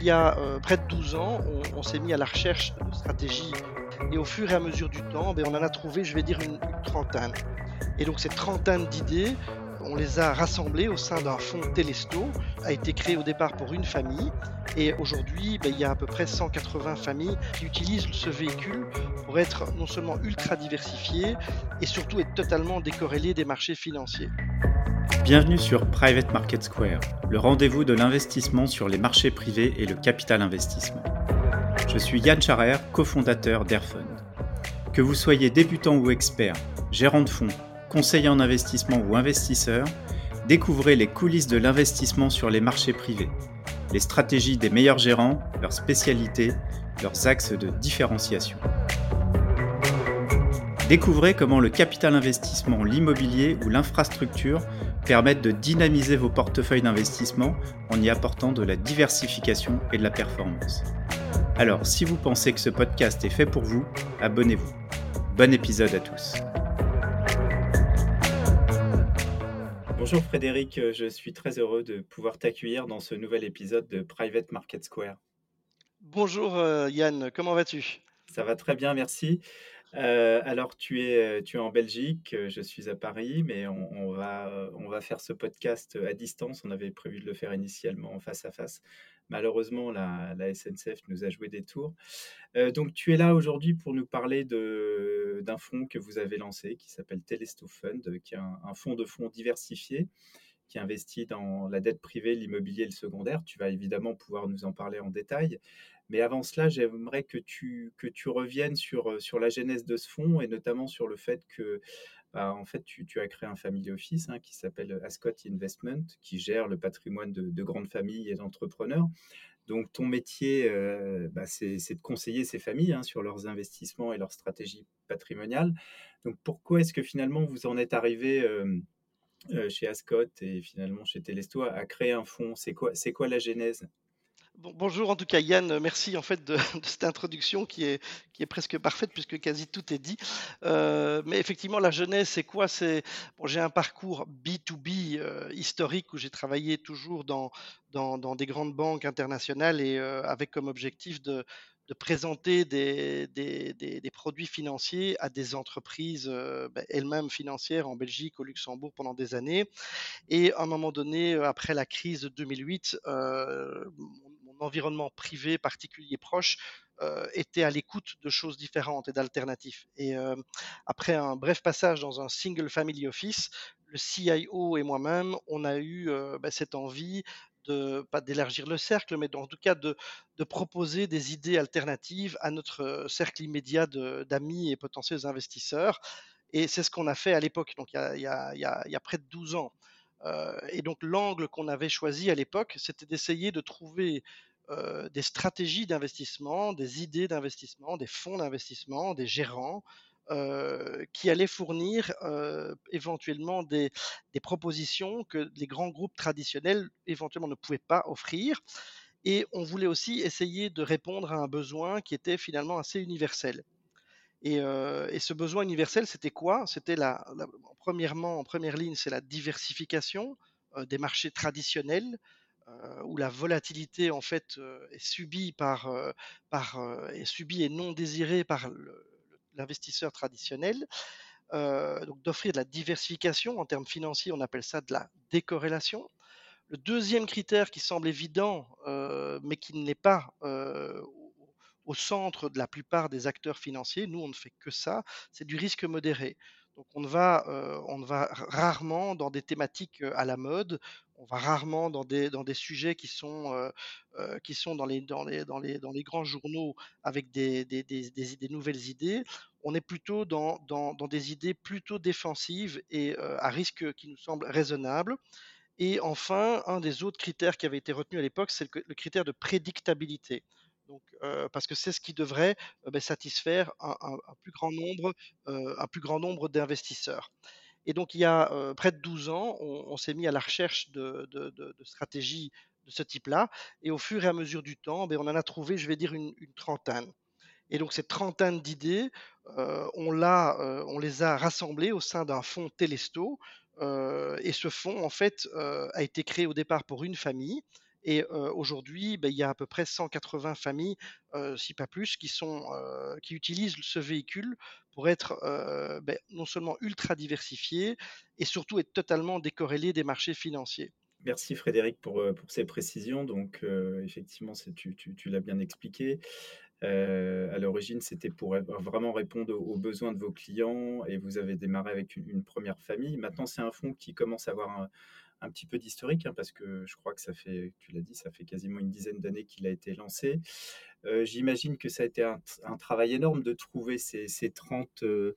Il y a euh, près de 12 ans, on, s'est mis à la recherche de stratégies et au fur et à mesure du temps, ben, on en a trouvé, je vais dire, une, trentaine. Et donc cette trentaine d'idées, on les a rassemblées au sein d'un fonds Télesto, a été créé au départ pour une famille. Et aujourd'hui, ben, il y a à peu près 180 familles qui utilisent ce véhicule pour être non seulement ultra diversifié et surtout être totalement décorrélé des marchés financiers. Bienvenue sur Private Market Square, le rendez-vous de l'investissement sur les marchés privés et le capital investissement. Je suis Yann Charer, cofondateur d'Airfund. Que vous soyez débutant ou expert, gérant de fonds, conseiller en investissement ou investisseur, découvrez les coulisses de l'investissement sur les marchés privés, les stratégies des meilleurs gérants, leurs spécialités, leurs axes de différenciation. Découvrez comment le capital investissement, l'immobilier ou l'infrastructure permettent de dynamiser vos portefeuilles d'investissement en y apportant de la diversification et de la performance. Alors, si vous pensez que ce podcast est fait pour vous, abonnez-vous. Bon épisode à tous. Bonjour Frédéric, je suis très heureux de pouvoir t'accueillir dans ce nouvel épisode de Private Market Square. Bonjour euh, Yann, comment vas-tu? Ça va très bien, merci. Euh, alors, tu es, tu es en Belgique, je suis à Paris, mais on, va, on va faire ce podcast à distance. On avait prévu de le faire initialement face à face. Malheureusement, la, SNCF nous a joué des tours. Euh, donc, tu es là aujourd'hui pour nous parler d'un fonds que vous avez lancé qui s'appelle Telesto Fund, qui est un, un fonds de fonds diversifié qui investit dans la dette privée, l'immobilier et le secondaire. Tu vas évidemment pouvoir nous en parler en détail. Mais avant cela, j'aimerais que tu, que tu reviennes sur, euh, sur la genèse de ce fonds et notamment sur le fait que bah, en fait, tu, as créé un family office hein, qui s'appelle Ascot Investment, qui gère le patrimoine de, de grandes familles et d'entrepreneurs. Donc, ton métier, euh, bah, c'est de conseiller ces familles hein, sur leurs investissements et leurs stratégies patrimoniales. Donc, pourquoi est-ce que finalement vous en êtes arrivé euh, euh, chez Ascot et finalement chez Telesto à, créer un fonds? C'est quoi, quoi la genèse? Bon- bonjour en tout cas Yann, merci en fait de, cette introduction qui est, presque parfaite puisque quasi tout est dit. Euh, mais effectivement la jeunesse c'est quoi? C'est bon, j'ai un parcours B2B euh, historique où j'ai travaillé toujours dans, des grandes banques internationales et euh, avec comme objectif de, présenter des, produits financiers à des entreprises ben, elles-mêmes financières en Belgique, au Luxembourg pendant des années. Et à un moment donné, après la crise de 2008, euh, mon, mon environnement privé particulier proche euh, était à l'écoute de choses différentes et d'alternatives. Et euh, après un bref passage dans un single family office, le CIO et moi-même, on a eu euh, bah, cette envie de pas d'élargir le cercle, mais en tout cas de, de proposer des idées alternatives à notre cercle immédiat d'amis et potentiels investisseurs. Et c'est ce qu'on a fait à l'époque, donc il y y y y a près de 12 ans. Et donc l'angle qu'on avait choisi à l'époque, c'était d'essayer de trouver euh, des stratégies d'investissement, des idées d'investissement, des fonds d'investissement, des gérants euh, qui allaient fournir euh, éventuellement des, propositions que les grands groupes traditionnels éventuellement ne pouvaient pas offrir. Et on voulait aussi essayer de répondre à un besoin qui était finalement assez universel. Et, ce besoin universel, c'était quoi? C'était la, premièrement, en première ligne, c'est la diversification des marchés traditionnels, où la volatilité en fait euh, est subie par, euh, euh, est subie et non désirée par l'investisseur traditionnel. Euh, donc d'offrir de la diversification en termes financiers, on appelle ça de la décorrélation. Le deuxième critère qui semble évident, euh, mais qui n'est pas euh, au centre de la plupart des acteurs financiers, nous on ne fait que ça, c'est du risque modéré. Donc on va, euh, on va rarement dans des thématiques euh, à la mode, on va rarement dans des, dans des sujets qui sont, euh, euh, qui sont dans, les, dans, les, dans, les, dans les grands journaux avec des, des, des, des, nouvelles idées. On est plutôt dans, dans, dans des idées plutôt défensives et euh, à risque qui nous semble raisonnable. Et enfin, un des autres critères qui avait été retenu à l'époque, c'est le, critère de prédictabilité. Donc, parce que c'est ce qui devrait ben, satisfaire un, plus grand nombre, un plus grand nombre d'investisseurs. Et donc, il y a près de 12 ans, on, s'est mis à la recherche de, stratégies de ce type-là. Et au fur et à mesure du temps, ben, on en a trouvé, je vais dire, une, trentaine. Et donc, cette trentaine d'idées, on, on les a rassemblées au sein d'un fonds Telesto. Et ce fonds, en fait, a été créé au départ pour une famille. Et aujourd'hui, beh, il y a à peu près 180 familles, si pas plus, qui sont, qui utilisent ce véhicule pour être, beh, non seulement ultra diversifiées et surtout être totalement décorrélées des marchés financiers. Merci Frédéric pour, pour ces précisions. Donc, effectivement, tu tu tu l'as bien expliqué. Heu, à l'origine, c'était pour vraiment répondre aux besoins de vos clients et vous avez démarré avec une une 1 famille. Maintenant, c'est un fonds qui commence à avoir un un petit peu d'historique, hein, parce que je crois que ça fait tu l'as dit, ça fait quasiment une dizaine d'années qu'il a été lancé. Heu, j'imagine que ça a été un travail énorme de trouver ces ces 30, heu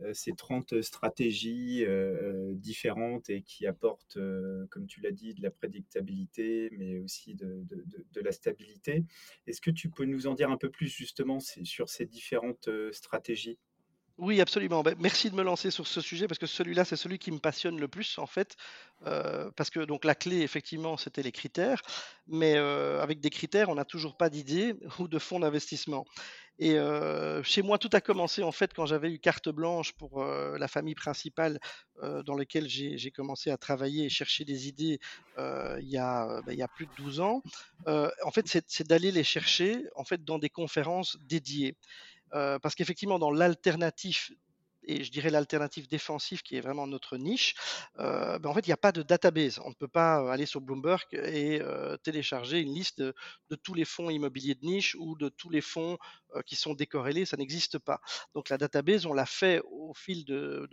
heu, ces 30 stratégies, différentes et qui apportent, comme tu l'as dit, de la prédictabilité, mais aussi de de la stabilité. Est-ce que tu peux nous en dire un peu plus justement sur ces différentes, stratégies? Oui, absolument. Beh, merci de me lancer sur ce sujet parce que celui-là, c'est celui qui me passionne le plus en fait. Heu, parce que donc la clé effectivement, c'était les critères, mais heu, avec des critères, on n'a toujours pas d'idée ou de fonds d'investissement et heu, chez moi, tout a commencé en fait quand j'avais eu carte blanche pour, la famille principale, dans lequel j'ai commencé à travailler et chercher des idées, il y a, bah, il y a plus de 12 ans. En fait, c'est d'aller les chercher en fait dans des conférences dédiées. Heu, parce qu'effectivement dans l'alternatif et je dirais l'alternative défensif qui est vraiment notre niche, heu, bah, en fait, il y a pas de database. On ne peut pas, heu, aller sur Bloomberg et télécharger une liste de tous les fonds immobiliers de niche ou de tous les fonds, qui sont décorrélés, ça n'existe pas. Donc la database, on l'a fait au fil de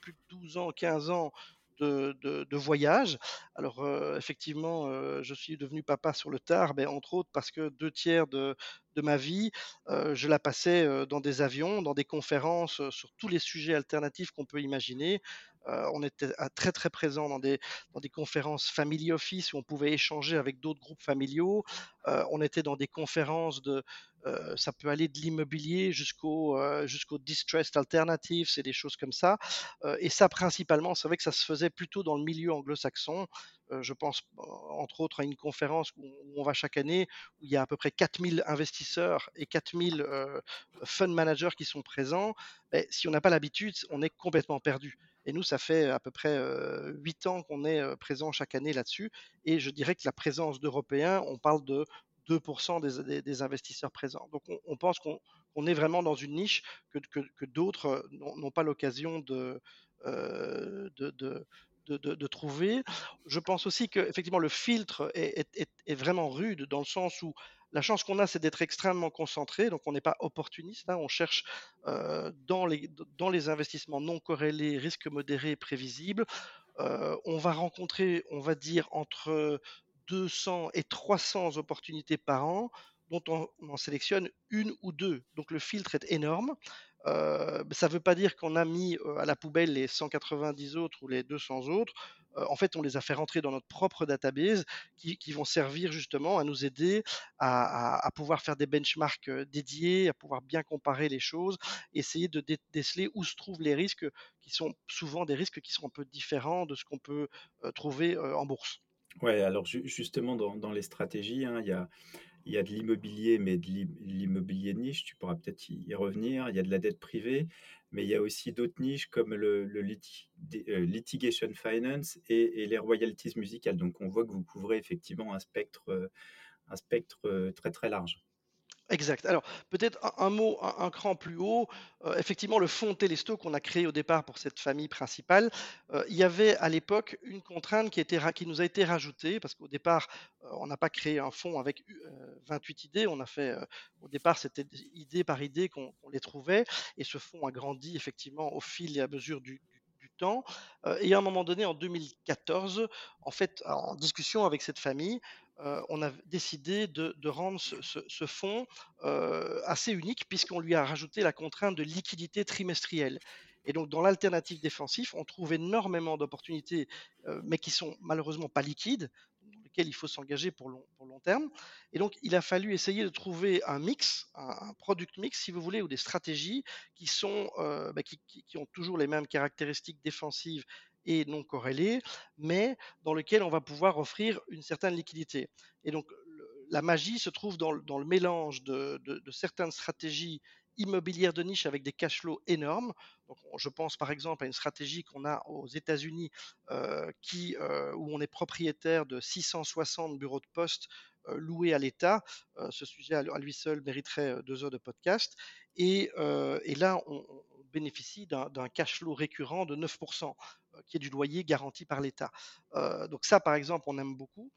plus de 12 ans, 15 ans de voyage. Alors, heu, effectivement, heu, je suis devenu papa sur le tard, beh, entre autres parce que 2/3 de de ma vie, heu, je la passais, dans des avions, dans des conférences, sur tous les sujets alternatifs qu'on peut imaginer. Heu, on était à très, très présent dans des conférences family office où on pouvait échanger avec d'autres groupes familiaux. Heu, on était dans des conférences de, ça peut aller de l'immobilier jusqu'au, jusqu'au distressed alternatives, c'est des choses comme ça. Et ça principalement, c'est vrai que ça se faisait plutôt dans le milieu anglo-saxon. Je pense entre autres à une conférence où on va chaque année, où il y a à peu près 4000 investisseurs et 4000, heu, fund managers qui sont présents. Beh, si on n'a pas l'habitude, on est complètement perdu et nous, ça fait à peu près, heu, 8 ans qu'on est, heu, présent chaque année là-dessus et je dirais que la présence d'Européens, on parle de 2 des des des investisseurs présents. Donc on pense qu'on est vraiment dans une niche que d'autres, heu, n'ont pas l'occasion de de trouver. Je pense aussi qu'effectivement le filtre est vraiment rude dans le sens où la chance qu'on a, c'est d'être extrêmement concentré, donc on n'est pas opportuniste, hein. On cherche, heu, dans les dans les investissements non corrélés, risques modérés, prévisibles. Heu, on va rencontrer, on va dire entre 200 et 300 opportunités par an, dont on on en sélectionne 1 ou 2. Donc le filtre est énorme. Heu, ça veut pas dire qu'on a mis, à la poubelle les 190 autres ou les 200 autres. En fait, on les a fait rentrer dans notre propre database qui qui vont servir justement à nous aider à pouvoir faire des benchmarks, dédiés, à pouvoir bien comparer les choses, essayer de dé déceler où se trouvent les risques qui sont souvent des risques qui sont un peu différents de ce qu'on peut, trouver, en bourse. Ouais, alors ju justement dans dans les stratégies, hein, il y a il y a de l'immobilier, mais de l'im l'immobilier niche, tu pourras peut-être y revenir. Il y a de la dette privée, mais il y a aussi d'autres niches comme le heu, litigation finance et les royalties musicales. Donc on voit que vous couvrez effectivement un spectre, heu, un spectre, heu, très, très large. Exact. Alors peut-être un mot, un cran plus haut, heu, effectivement le fonds Telesto qu'on a créé au départ pour cette famille principale, heu, il y avait à l'époque une contrainte qui nous a été rajoutée parce qu'au départ, heu, on n'a pas créé un fonds avec u heu, 28 idées. On a fait, au départ, c'était idée par idée qu'on les trouvait et ce fonds a grandi effectivement au fil et à mesure du du temps, et à un moment donné en 2014, en fait, en discussion avec cette famille, heu, on a décidé de rendre ce fonds, heu, assez unique puisqu'on lui a rajouté la contrainte de liquidité trimestrielle. Et donc dans l'alternatif défensif, on trouve énormément d'opportunités, heu, mais qui sont malheureusement pas liquides, dans lesquelles il faut s'engager pour long terme. Et donc il a fallu essayer de trouver un mix, un un product mix si vous voulez ou des stratégies qui sont, bah, qui ont toujours les mêmes caractéristiques défensives et non corrélées, mais dans lequel on va pouvoir offrir une certaine liquidité et donc la magie se trouve dans le mélange de certaines stratégies immobilières de niche avec des cash flows énormes. Donc, je pense par exemple à une stratégie qu'on a aux États-Unis qui, où on est propriétaire de 660 bureaux de poste loués à l'État. ce sujet à lui seul mériterait deux heures de podcast. Et, là, on, bénéficie d'un cash flow récurrent de 9%, qui est du loyer garanti par l'État. donc ça, par exemple, on aime beaucoup.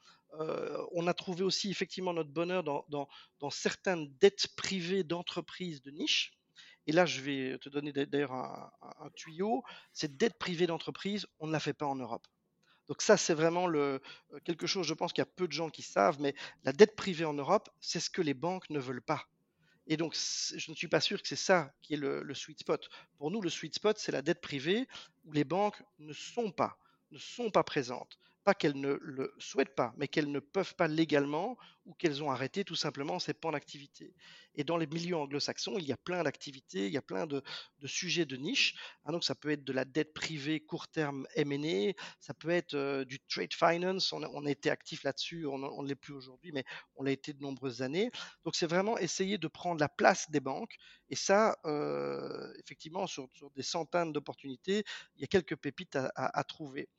on a trouvé aussi effectivement notre bonheur dans, certaines dettes privées d'entreprises de niche. Et là, je vais te donner d'ailleurs un, tuyau. Cette dette privée d'entreprise, on ne la fait pas en Europe. Donc ça, c'est vraiment quelque chose, je pense qu'il y a peu de gens qui savent, mais la dette privée en Europe, c'est ce que les banques ne veulent pas. Et donc, je ne suis pas sûr que c'est ça qui est le, sweet spot. Pour nous, le sweet spot, c'est la dette privée où les banques ne sont pas, ne sont pas présentes pas qu'elles ne le souhaitent pas, mais qu'elles ne peuvent pas légalement ou qu'elles ont arrêté tout simplement ces pans d'activité. Et dans les milieux anglo-saxons, il y a plein d'activités, il y a plein de, sujets de niche. Ah, donc ça peut être de la dette privée court terme M&A, ça peut être euh, du trade finance. On a, été actif là-dessus, on ne l'est plus aujourd'hui, mais on l'a été de nombreuses années. Donc c'est vraiment essayer de prendre la place des banques. Et ça, euh, effectivement, sur, des centaines d'opportunités, il y a quelques pépites à trouver.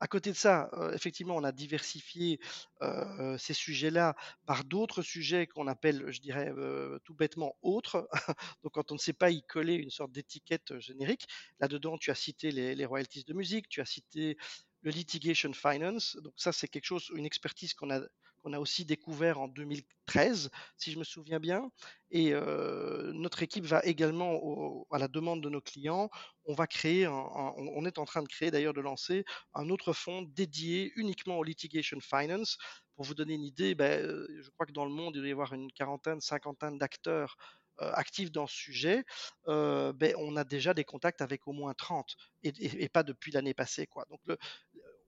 À côté de ça, effectivement, on a diversifié ces sujets-là par d'autres sujets qu'on appelle, je dirais, tout bêtement autres. Donc, quand on ne sait pas y coller une sorte d'étiquette générique, là-dedans, tu as cité les, royalties de musique, tu as cité le litigation finance. Donc, ça, c'est quelque chose, une expertise qu'on a qu'on a aussi découvert en 2013, si je me souviens bien. Et notre équipe va également, à la demande de nos clients, on va créer, on est en train de créer d'ailleurs de lancer un autre fonds dédié uniquement au litigation finance. Pour vous donner une idée, ben, je crois que dans le monde, il doit y avoir une quarantaine, cinquantaine d'acteurs actifs dans ce sujet, ben, on a déjà des contacts avec au moins 30 et, pas depuis l'année passée. Quoi. Donc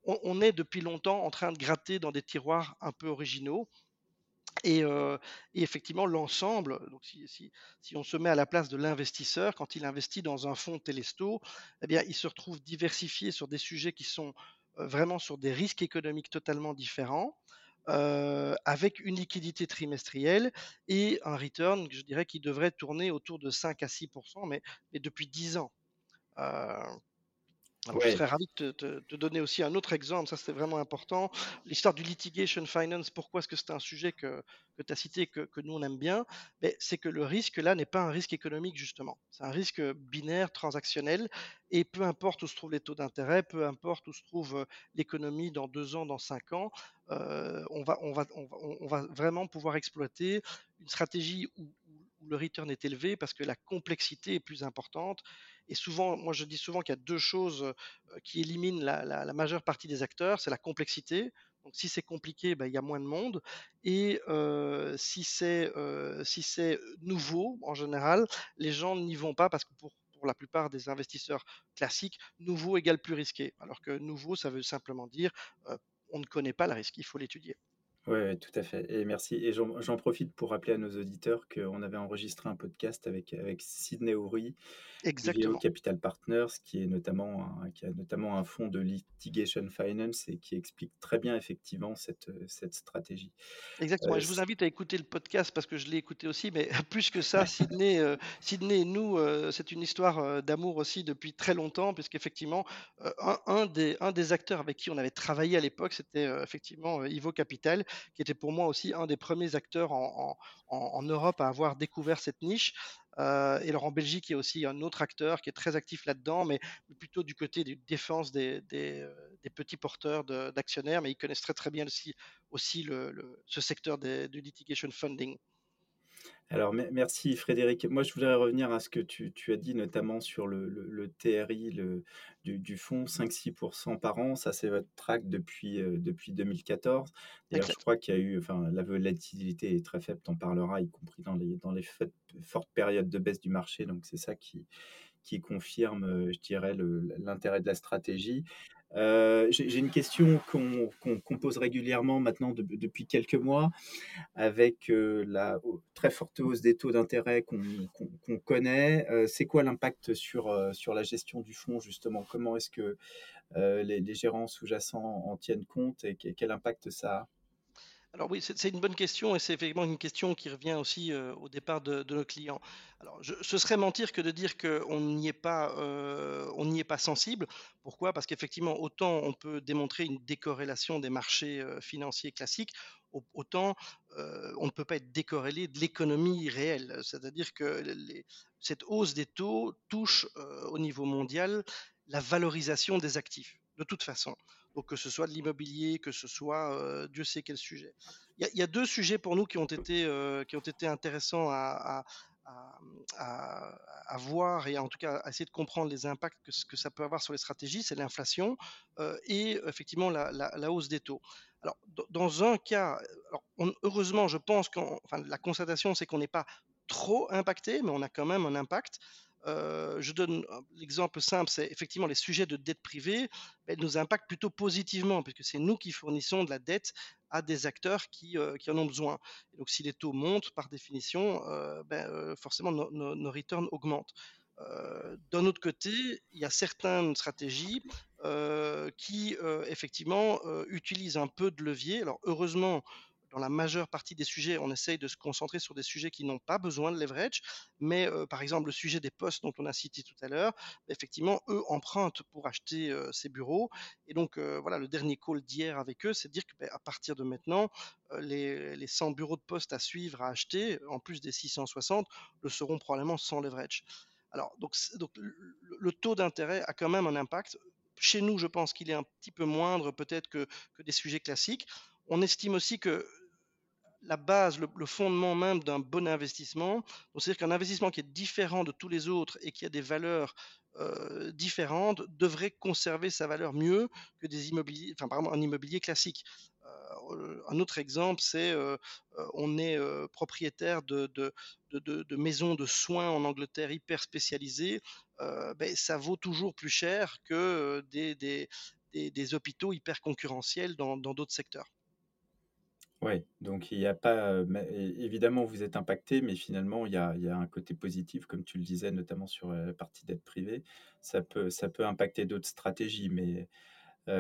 on, est depuis longtemps en train de gratter dans des tiroirs un peu originaux. Et, euh, effectivement, l'ensemble, donc si, on se met à la place de l'investisseur, quand il investit dans un fonds Telesto, eh bien, il se retrouve diversifié sur des sujets qui sont euh, vraiment sur des risques économiques totalement différents, euh, avec une liquidité trimestrielle et un return, je dirais, qui devrait tourner autour de 5 à 6 mais, mais depuis 10 ans. Je serais ravi de te, donner aussi un autre exemple, ça c'était vraiment important. L'histoire du litigation finance, pourquoi est-ce que c'est un sujet que, tu as cité, que, que, nous on aime bien? C'est que le risque là n'est pas un risque économique justement, c'est un risque binaire, transactionnel, et peu importe où se trouvent les taux d'intérêt, peu importe où se trouve euh, l'économie dans deux ans, dans cinq ans, euh, on, va, on, va, on, va, vraiment pouvoir exploiter une stratégie où, où le return est élevé parce que la complexité est plus importante et souvent, moi je dis souvent qu'il y a deux choses qui éliminent la, majeure partie des acteurs, c'est la complexité. Donc si c'est compliqué, ben, il y a moins de monde. Et si c'est si c'est nouveau, en général, les gens n'y vont pas parce que pour, la plupart des investisseurs classiques, nouveau égale plus risqué. Alors que nouveau, ça veut simplement dire on ne connaît pas le risque, il faut l'étudier. Oui, tout à fait. Et merci. Et j'en profite pour rappeler à nos auditeurs qu'on avait enregistré un podcast avec, avec Sidney Oury, Exactement. Capital Partners, qui, est notamment qui a notamment un fonds de litigation finance et qui explique très bien effectivement cette, cette stratégie. Exactement. je vous invite à écouter le podcast parce que je l'ai écouté aussi, mais plus que ça, Sidney, euh, Sydney et nous, euh, c'est une histoire d'amour aussi depuis très longtemps, puisqu'effectivement, un, un, des, un des acteurs avec qui on avait travaillé à l'époque, c'était effectivement Ivo Capital qui était pour moi aussi un des premiers acteurs en, Europe à avoir découvert cette niche. Euh, et alors en Belgique, il y a aussi un autre acteur qui est très actif là-dedans, mais plutôt du côté de défense des, euh, petits porteurs d'actionnaires, mais ils connaissent très très bien aussi, aussi ce secteur du litigation funding. Alors, merci Frédéric. Moi, je voudrais revenir à ce que tu, as dit, notamment sur le, TRI du, fonds, 5-6% par an. Ça, c'est votre track depuis, euh, depuis 2014. D'ailleurs, je crois qu'il y a eu, enfin, la volatilité est très faible, tu en parleras, y compris dans les, dans les fortes périodes de baisse du marché. Donc, c'est ça qui, qui confirme, euh, je dirais, l'intérêt de la stratégie. Euh, j'ai une question qu'on pose régulièrement maintenant depuis quelques mois, avec euh, la très forte hausse des taux d'intérêt qu'on connaît. Euh, c'est quoi l'impact sur, sur la gestion du fonds, justement? Comment est-ce que les, gérants sous-jacents en tiennent compte et quel impact ça a? Alors oui, c'est une bonne question et c'est effectivement une question qui revient aussi, heu, au départ de nos clients. Alors je ce serait mentir que de dire qu'on n'y est pas, heu, on n'y est pas sensible. Pourquoi? Parce qu'effectivement, autant on peut démontrer une décorrélation des marchés, heu, financiers classiques, au autant, on ne peut pas être décorrélé de l'économie réelle. C'est-à-dire que cette hausse des taux touche, au niveau mondial, la valorisation des actifs, de toute façon. Donc que ce soit de l'immobilier, que ce soit, Dieu sait quel sujet. Il y a il y a 2 sujets pour nous qui ont été, qui ont été intéressants à à à, à à voir et en tout cas à essayer de comprendre les impacts que que ça peut avoir sur les stratégies, c'est l'inflation, et effectivement la la la hausse des taux. Alors dans un cas, alors on heureusement je pense enfin la constatation c'est qu'on n'est pas trop impacté, mais on a quand même un impact. Heu, je donne un l'exemple simple, c'est effectivement les sujets de dette privée, beh, nous impactent plutôt positivement puisque c'est nous qui fournissons de la dette à des acteurs qui, qui en ont besoin. Donc si les taux montent, par définition, ben, forcément nos returns augmentent. D'un autre côté, il y a certaines stratégies, qui, effectivement, utilisent un peu de levier. Alors heureusement, dans la majeure partie des sujets, on essaye de se concentrer sur des sujets qui n'ont pas besoin de leverage, mais heu, par exemple, le sujet des postes dont on a cité tout à l'heure, effectivement, eux empruntent pour acheter, heu, ces bureaux et donc heu, voilà, le dernier call d'hier avec eux, c'est de dire que, beh, à partir de maintenant, les les 100 bureaux de poste à suivre, à acheter, en plus des 660, le seront probablement sans leverage. Alors donc donc le le taux d'intérêt a quand même un impact. Chez nous, je pense qu'il est un petit peu moindre peut-être que que des sujets classiques. On estime aussi que la base, le, fondement même d'un bon investissement. C'est-à-dire qu'un investissement qui est différent de tous les autres et qui a des valeurs euh, différentes devrait conserver sa valeur mieux que des immobiliers, un immobilier classique. Euh, un autre exemple, c'est euh, euh, on est propriétaire de, de, de, maisons de soins en Angleterre hyper spécialisées. Ben, ça vaut toujours plus cher que des, des, des, des hôpitaux hyper concurrentiels dans d'autres secteurs. Ouais, donc il y a pas, mais é évidemment vous êtes impacté, mais finalement il y a il y a un côté positif comme tu le disais, notamment sur, la partie dette privée. Ça peut ça peut impacter d'autres stratégies, mais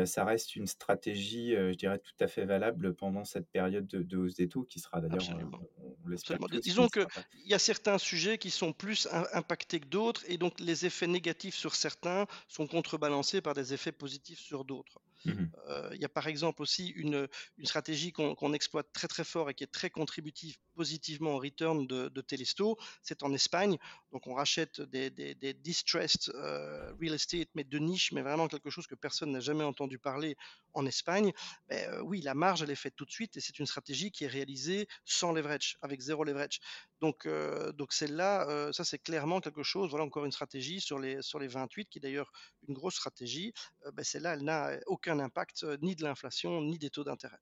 ça reste une stratégie, je dirais tout à fait valable pendant cette période de de hausse des taux qui sera d'ailleurs, Absolument. on on l'espère Absolument. Dis tous, qui ne disons qu'il sera pas y a certains sujets qui sont plus im impactés que d'autres et donc les effets négatifs sur certains sont contrebalancés par des effets positifs sur d'autres. Mmh mh. Heu, il y a par exemple aussi une, stratégie qu'on exploite très, très fort et qui est très contributive positivement au return de de Telesto, c'est en Espagne. Donc on rachète des distressed, heu, real estate, mais de niche, mais vraiment quelque chose que personne n'a jamais entendu parler en Espagne. Heu, oui, la marge, elle est faite tout de suite et c'est une stratégie qui est réalisée sans leverage, avec zéro leverage. Donc donc celle-là, ça c'est clairement quelque chose, voilà encore une stratégie sur les sur les 28 qui est d'ailleurs une grosse stratégie, beh, celle-là, elle n'a aucun impact, ni de l'inflation, ni des taux d'intérêt.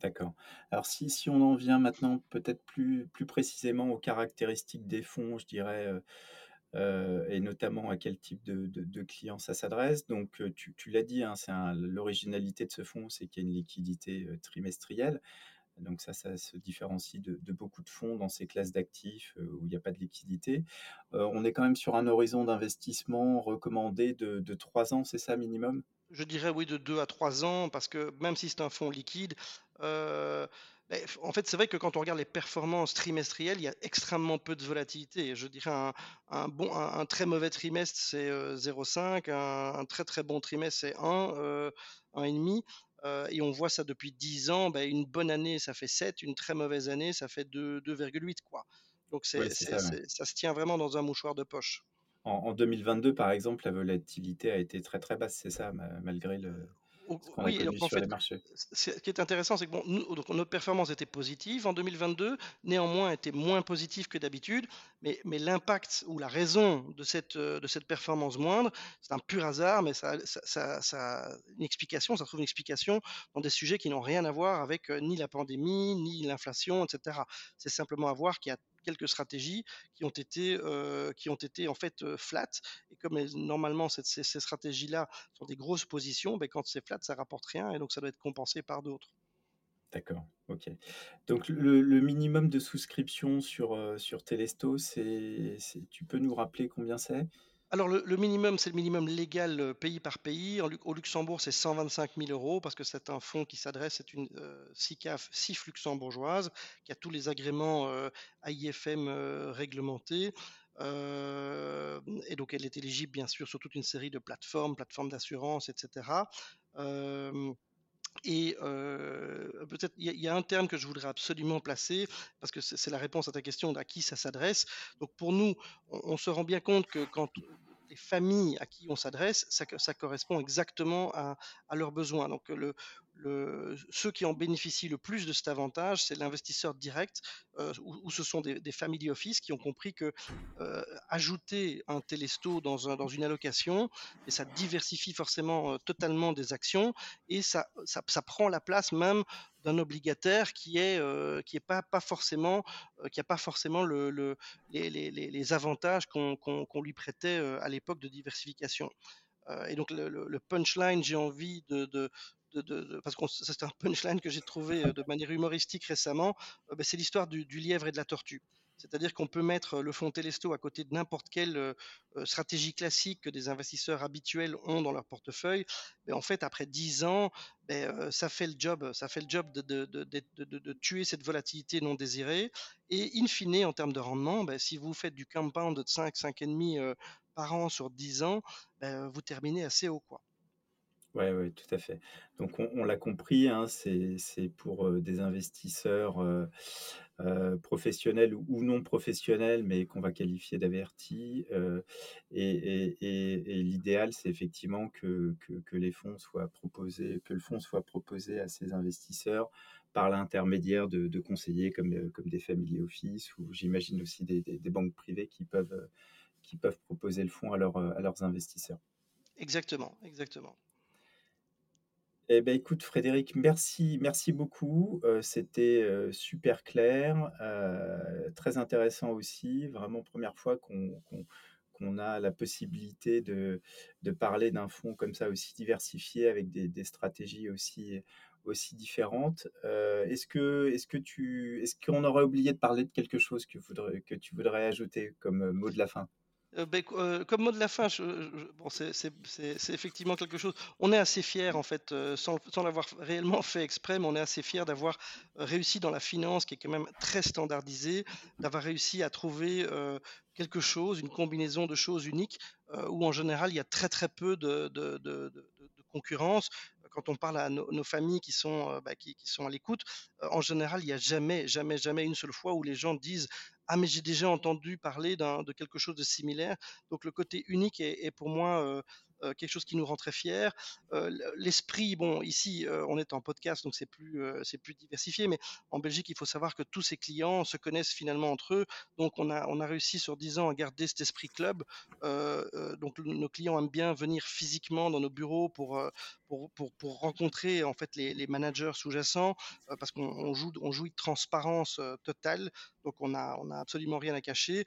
D'accord. Alors si si on en vient maintenant peut-être plus plus précisément aux caractéristiques des fonds, je dirais, heu et notamment à quel type de de clients ça s'adresse. Donc, heu, tu l'as dit, hein, c'est l'originalité de ce fonds, c'est qu'il y a une liquidité, heu, trimestrielle. Donc ça, ça se différencie de beaucoup de fonds dans ces classes d'actifs, où il y a pas de liquidité. On est quand même sur un horizon d'investissement recommandé de de 3 ans, c'est ça minimum? Je dirais oui de 2 à 3 ans parce que même si c'est un fonds liquide, en fait, c'est vrai que quand on regarde les performances trimestrielles, il y a extrêmement peu de volatilité. Je dirais un un bon un un très mauvais trimestre, c'est, heu, 0,5, un un très, très bon trimestre, c'est 1, heu, 1,5, heu et on voit ça depuis 10 ans. Bah, une bonne année, ça fait 7, une très mauvaise année, ça fait deux 2,8 quoi. Donc ça, se tient vraiment dans un mouchoir de poche. En en 2022, par exemple, la volatilité a été très, très basse, c'est ça? Ma malgré le Oui et donc en fait, ce qui est intéressant, c'est que bon, nous donc notre performance était positive en 2022, néanmoins était moins positive que d'habitude, mais mais l'impact ou la raison de cette, heu, de cette performance moindre, c'est un pur hasard, mais ça ça ça une explication, ça trouve une explication dans des sujets qui n'ont rien à voir avec, heu, ni la pandémie, ni l'inflation et cetera. C'est simplement à voir qu'il y a quelques stratégies qui ont été, heu, qui ont été en fait, heu, flat et comme normalement ces stratégies-là sur des grosses positions, ben, quand c'est flat, ça rapporte rien et donc ça doit être compensé par d'autres. D'accord, OK. Donc le minimum de souscription sur, heu, sur Telesto, c'est tu peux nous rappeler combien c'est? Alors le, minimum, c'est le minimum légal euh, pays par pays. au Luxembourg, c'est 125 000 euros parce que c'est un fonds qui s'adresse, c'est une euh, CICAF, CIF luxembourgeoise, qui a tous les agréments euh, AIFM réglementés. et donc elle est éligible bien sûr sur toute une série de plateformes, plateformes d'assurance, etc. Et peut-être il y, a un terme que je voudrais absolument placer parce que c'est la réponse à ta question à qui ça s'adresse. Donc pour nous, on, se rend bien compte que quand les familles à qui on s'adresse, ça, correspond exactement à, leurs besoins. Donc ceux qui en bénéficient le plus de cet avantage, c'est l'investisseur direct, euh, ou, ce sont des, family office qui ont compris que euh, ajouter un télésto dans, dans, une allocation, et ça diversifie forcément euh, totalement des actions, et ça, ça, prend la place même d'un obligataire qui est qui est pas forcément qui a pas forcément le, le les, avantages qu'on lui prêtait à l'époque de diversification. et donc le, punchline, j'ai envie de, parce que c'est un punchline que j'ai trouvé euh, de manière humoristique récemment, euh, ben, c'est l'histoire du, lièvre et de la tortue. C'est-à-dire qu'on peut mettre le fonds Telesto à côté de n'importe quelle euh, stratégie classique que des investisseurs habituels ont dans leur portefeuille. Mais en fait, après 10 ans, ben, ça fait le job. Ça fait le job de, tuer cette volatilité non désirée. Et in fine, en termes de rendement, ben, si vous faites du compound de 5, 5,5 par an sur 10 ans, vous terminez assez haut. Oui, ouais, tout à fait. Donc on, l'a compris, hein, c'est pour des investisseurs professionnels ou, non professionnels, mais qu'on va qualifier d'avertis. et, l'idéal, c'est effectivement que, les fonds soient proposés, que le fonds soit proposé à ces investisseurs par l'intermédiaire de, conseillers comme, des family office ou j'imagine aussi des, banques privées qui peuvent, proposer le fonds à leurs investisseurs. Exactement, exactement. Eh ben, écoute Frédéric, merci, merci beaucoup. Euh, c'était euh, super clair, euh, très intéressant aussi. Vraiment première fois qu'on a la possibilité de, de parler d'un fonds comme ça aussi diversifié avec des, stratégies aussi aussi différentes. est-ce que est-ce que tu est-ce qu'on aurait oublié de parler de quelque chose que, que tu voudrais ajouter comme mot de la fin? Euh, ben, euh, comme mot de la fin, c'est effectivement quelque chose. On est assez fiers, en fait, euh, sans, l'avoir réellement fait exprès, mais on est assez fiers d'avoir réussi dans la finance, qui est quand même très standardisée, d'avoir réussi à trouver quelque chose, une combinaison de choses uniques, où en général il y a très très peu de, concurrence quand on parle à nos, familles qui sont, bah, qui, sont à l'écoute, en général, il n'y a jamais, jamais, jamais une seule fois où les gens disent ah mais j'ai déjà entendu parler de quelque chose de similaire. Donc le côté unique est, pour moi quelque chose qui nous rend très fiers. L'esprit, bon, ici, on est en podcast, donc c'est plus, c'est plus diversifié, mais en Belgique, il faut savoir que tous ces clients se connaissent finalement entre eux. Donc, on a, on a réussi sur 10 ans à garder cet esprit club. donc, nos clients aiment bien venir physiquement dans nos bureaux pour, pour, rencontrer en fait les, managers sous-jacents, parce qu'on joue, on jouit de transparence totale. Donc, on n'a on a absolument rien à cacher,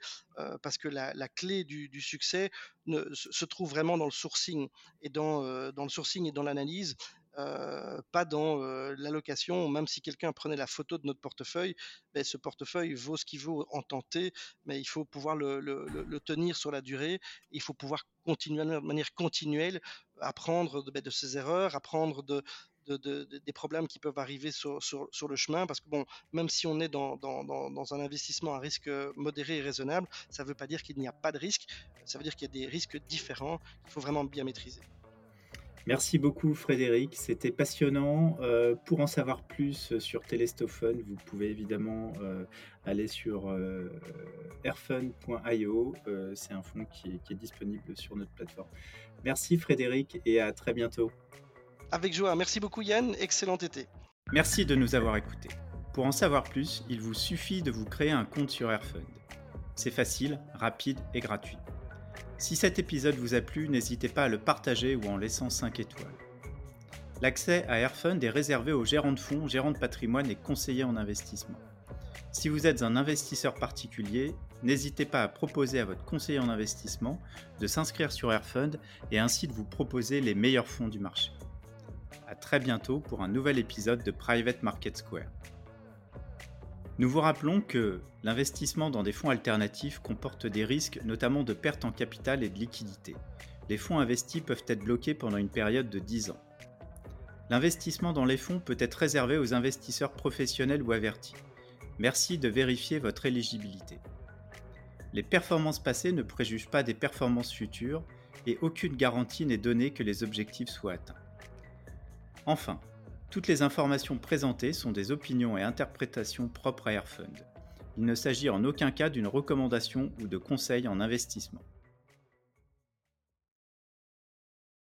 parce que la, clé du, succès se trouve vraiment dans le sourcing et dans, euh, dans le sourcing et dans l'analyse. Euh, pas dans euh, l'allocation, même si quelqu'un prenait la photo de notre portefeuille, ben, ce portefeuille vaut ce qu'il vaut en tenter, mais il faut pouvoir le, tenir sur la durée, il faut pouvoir continuer de manière continuelle, apprendre de, ben, de ses erreurs, apprendre de, des problèmes qui peuvent arriver sur, le chemin, parce que bon, même si on est dans, dans, un investissement à risque modéré et raisonnable, ça ne veut pas dire qu'il n'y a pas de risque, ça veut dire qu'il y a des risques différents qu'il faut vraiment bien maîtriser. Merci beaucoup Frédéric, c'était passionnant. Euh, pour en savoir plus sur Telestophone, vous pouvez évidemment euh, aller sur euh, airfun.io. C'est un fonds qui est, qui est disponible sur notre plateforme. Merci Frédéric et à très bientôt. Avec joie. Merci beaucoup Yann. Excellent été. Merci de nous avoir écoutés. Pour en savoir plus, il vous suffit de vous créer un compte sur Airfund. C'est facile, rapide et gratuit. Si cet épisode vous a plu, n'hésitez pas à le partager ou en laissant 5 étoiles. L'accès à Airfund est réservé aux gérants de fonds, gérants de patrimoine et conseillers en investissement. Si vous êtes un investisseur particulier, n'hésitez pas à proposer à votre conseiller en investissement de s'inscrire sur Airfund et ainsi de vous proposer les meilleurs fonds du marché. À très bientôt pour un nouvel épisode de Private Market Square. Nous vous rappelons que l'investissement dans des fonds alternatifs comporte des risques, notamment de perte en capital et de liquidité. Les fonds investis peuvent être bloqués pendant une période de 10 ans. L'investissement dans les fonds peut être réservé aux investisseurs professionnels ou avertis. Merci de vérifier votre éligibilité. Les performances passées ne préjugent pas des performances futures et aucune garantie n'est donnée que les objectifs soient atteints. Enfin, toutes les informations présentées sont des opinions et interprétations propres à Airfund. Il ne s'agit en aucun cas d'une recommandation ou de conseil en investissement.